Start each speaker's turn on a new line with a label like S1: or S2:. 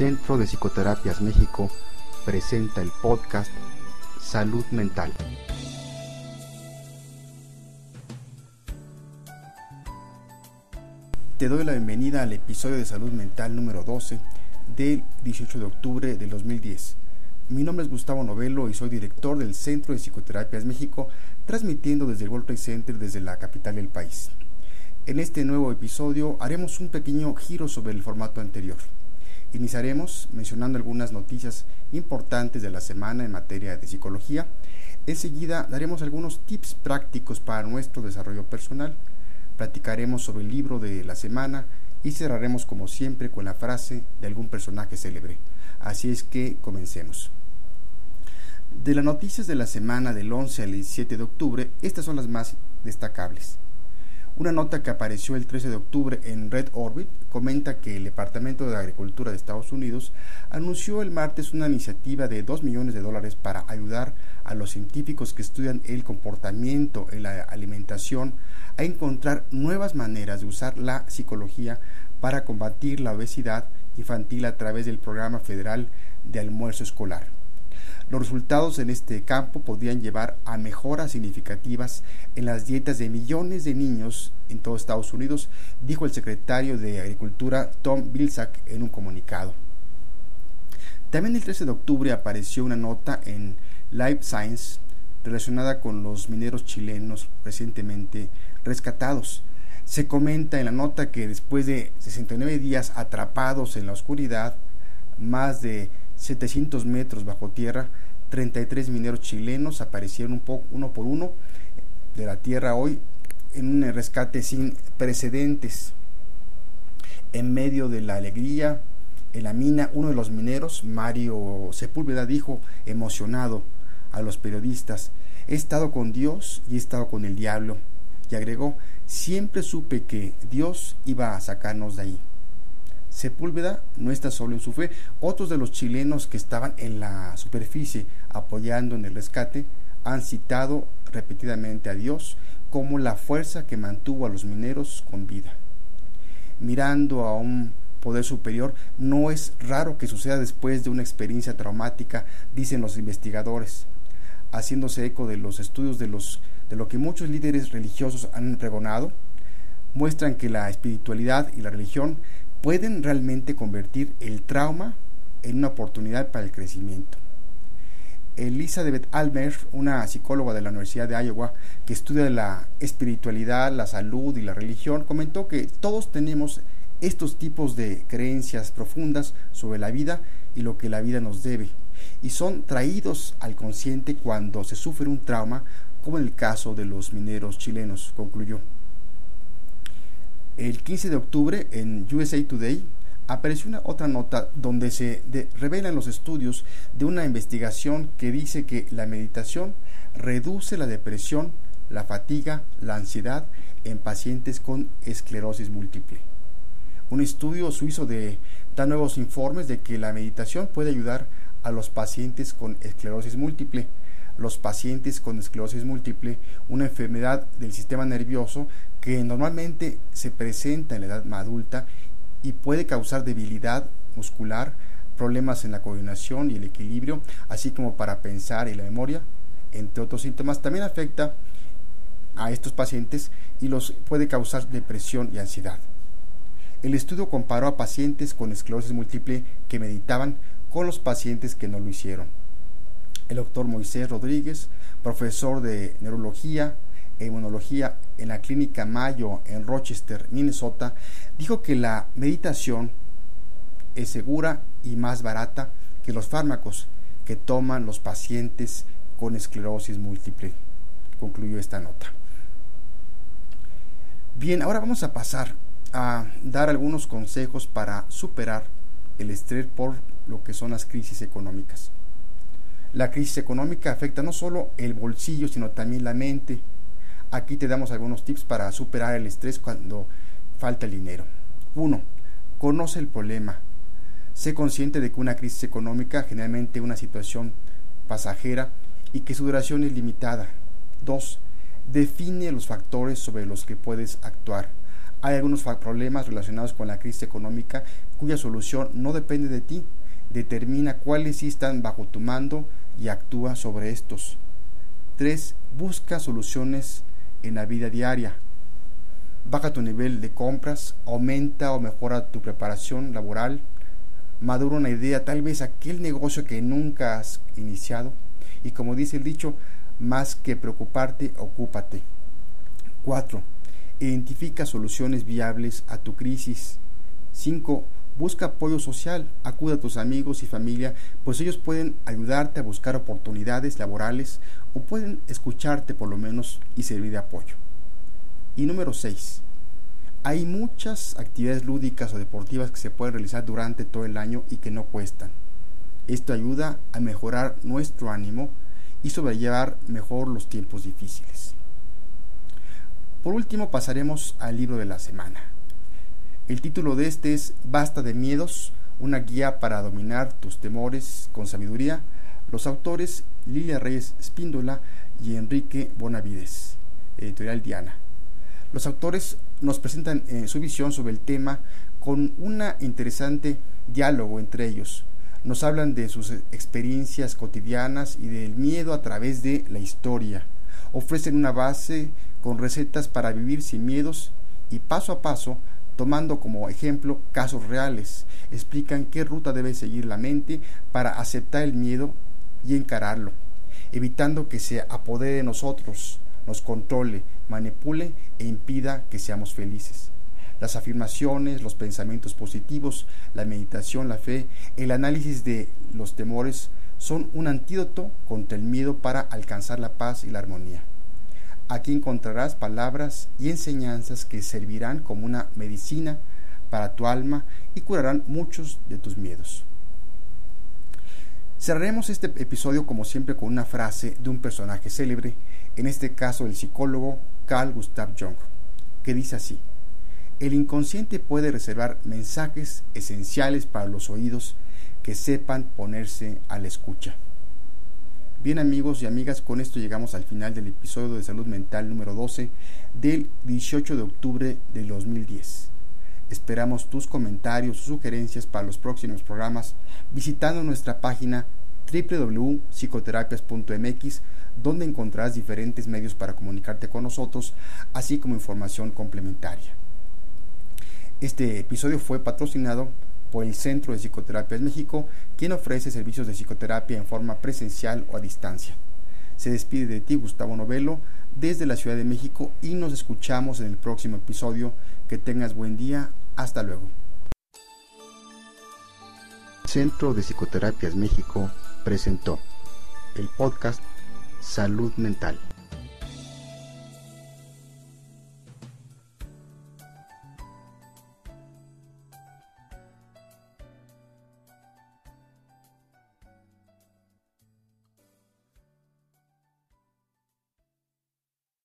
S1: Centro de Psicoterapias México presenta el podcast Salud Mental. Te doy la bienvenida al episodio de Salud Mental número 12 del 18 de octubre del 2010. Mi nombre es Gustavo Novelo y soy director del Centro de Psicoterapias México, transmitiendo desde el World Trade Center desde la capital del país. En este nuevo episodio haremos un pequeño giro sobre el formato anterior. Iniciaremos mencionando algunas noticias importantes de la semana en materia de psicología. Enseguida daremos algunos tips prácticos para nuestro desarrollo personal. Platicaremos sobre el libro de la semana y cerraremos como siempre con la frase de algún personaje célebre. Así es que comencemos. De las noticias de la semana del 11 al 17 de octubre, estas son las más destacables. Una nota que apareció el 13 de octubre en Red Orbit comenta que el Departamento de Agricultura de Estados Unidos anunció el martes una iniciativa de 2 millones de dólares para ayudar a los científicos que estudian el comportamiento en la alimentación a encontrar nuevas maneras de usar la psicología para combatir la obesidad infantil a través del programa federal de almuerzo escolar. Los resultados en este campo podrían llevar a mejoras significativas en las dietas de millones de niños en todo Estados Unidos, dijo el secretario de Agricultura Tom Vilsack en un comunicado. También el 13 de octubre apareció una nota en Life Science relacionada con los mineros chilenos recientemente rescatados. Se comenta en la nota que después de 69 días atrapados en la oscuridad, más de 700 metros bajo tierra, 33 mineros chilenos aparecieron un poco, uno por uno de la tierra hoy en un rescate sin precedentes. En medio de la alegría, en la mina, uno de los mineros, Mario Sepúlveda, dijo emocionado a los periodistas, he estado con Dios y he estado con el diablo. Y agregó, siempre supe que Dios iba a sacarnos de ahí. Sepúlveda no está solo en su fe. Otros de los chilenos que estaban en la superficie apoyando en el rescate han citado repetidamente a Dios como la fuerza que mantuvo a los mineros con vida. Mirando a un poder superior, no es raro que suceda después de una experiencia traumática, dicen los investigadores, haciéndose eco de los estudios de, los, de lo que muchos líderes religiosos han pregonado, muestran que la espiritualidad y la religión pueden realmente convertir el trauma en una oportunidad para el crecimiento. Elizabeth Almer, una psicóloga de la Universidad de Iowa que estudia la espiritualidad, la salud y la religión, comentó que todos tenemos estos tipos de creencias profundas sobre la vida y lo que la vida nos debe, y son traídos al consciente cuando se sufre un trauma, como en el caso de los mineros chilenos, concluyó. El 15 de octubre en USA Today apareció una otra nota donde se revelan los estudios de una investigación que dice que la meditación reduce la depresión, la fatiga, la ansiedad en pacientes con esclerosis múltiple. Un estudio suizo de, da nuevos informes de que la meditación puede ayudar a los pacientes con esclerosis múltiple los pacientes con esclerosis múltiple, una enfermedad del sistema nervioso que normalmente se presenta en la edad adulta y puede causar debilidad muscular, problemas en la coordinación y el equilibrio, así como para pensar y la memoria, entre otros síntomas. También afecta a estos pacientes y los puede causar depresión y ansiedad. El estudio comparó a pacientes con esclerosis múltiple que meditaban con los pacientes que no lo hicieron el doctor Moisés Rodríguez, profesor de neurología e inmunología en la clínica Mayo en Rochester, Minnesota, dijo que la meditación es segura y más barata que los fármacos que toman los pacientes con esclerosis múltiple. Concluyó esta nota. Bien, ahora vamos a pasar a dar algunos consejos para superar el estrés por lo que son las crisis económicas. La crisis económica afecta no solo el bolsillo, sino también la mente. Aquí te damos algunos tips para superar el estrés cuando falta el dinero. 1. Conoce el problema. Sé consciente de que una crisis económica generalmente una situación pasajera y que su duración es limitada. 2. Define los factores sobre los que puedes actuar. Hay algunos problemas relacionados con la crisis económica cuya solución no depende de ti. Determina cuáles sí están bajo tu mando y actúa sobre estos. 3. Busca soluciones en la vida diaria. Baja tu nivel de compras, aumenta o mejora tu preparación laboral, madura una idea, tal vez aquel negocio que nunca has iniciado. Y como dice el dicho, más que preocuparte, ocúpate. 4. Identifica soluciones viables a tu crisis. 5. Busca apoyo social, acude a tus amigos y familia, pues ellos pueden ayudarte a buscar oportunidades laborales o pueden escucharte por lo menos y servir de apoyo. Y número 6. Hay muchas actividades lúdicas o deportivas que se pueden realizar durante todo el año y que no cuestan. Esto ayuda a mejorar nuestro ánimo y sobrellevar mejor los tiempos difíciles. Por último pasaremos al libro de la semana. El título de este es Basta de miedos, una guía para dominar tus temores con sabiduría. Los autores Lilia Reyes Espíndola y Enrique Bonavides, editorial Diana. Los autores nos presentan eh, su visión sobre el tema con un interesante diálogo entre ellos. Nos hablan de sus experiencias cotidianas y del miedo a través de la historia. Ofrecen una base con recetas para vivir sin miedos y paso a paso, tomando como ejemplo casos reales, explican qué ruta debe seguir la mente para aceptar el miedo y encararlo, evitando que se apodere de nosotros, nos controle, manipule e impida que seamos felices. Las afirmaciones, los pensamientos positivos, la meditación, la fe, el análisis de los temores son un antídoto contra el miedo para alcanzar la paz y la armonía. Aquí encontrarás palabras y enseñanzas que servirán como una medicina para tu alma y curarán muchos de tus miedos. Cerraremos este episodio como siempre con una frase de un personaje célebre, en este caso el psicólogo Carl Gustav Jung, que dice así, el inconsciente puede reservar mensajes esenciales para los oídos que sepan ponerse a la escucha. Bien amigos y amigas, con esto llegamos al final del episodio de salud mental número 12 del 18 de octubre del 2010. Esperamos tus comentarios o sugerencias para los próximos programas visitando nuestra página www.psicoterapias.mx donde encontrarás diferentes medios para comunicarte con nosotros, así como información complementaria. Este episodio fue patrocinado por el Centro de Psicoterapias México, quien ofrece servicios de psicoterapia en forma presencial o a distancia. Se despide de ti Gustavo Novelo desde la Ciudad de México y nos escuchamos en el próximo episodio. Que tengas buen día. Hasta luego. Centro de Psicoterapias México presentó el podcast Salud Mental.